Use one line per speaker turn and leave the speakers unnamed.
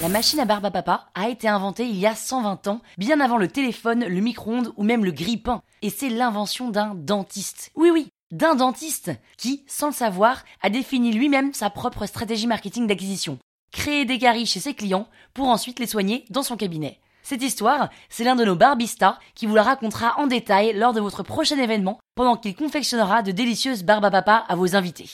La machine à barbe à papa a été inventée il y a 120 ans, bien avant le téléphone, le micro-ondes ou même le grille-pain. Et c'est l'invention d'un dentiste. Oui, oui, d'un dentiste qui, sans le savoir, a défini lui-même sa propre stratégie marketing d'acquisition. Créer des caries chez ses clients pour ensuite les soigner dans son cabinet. Cette histoire, c'est l'un de nos barbistas qui vous la racontera en détail lors de votre prochain événement pendant qu'il confectionnera de délicieuses barbes à papa à vos invités.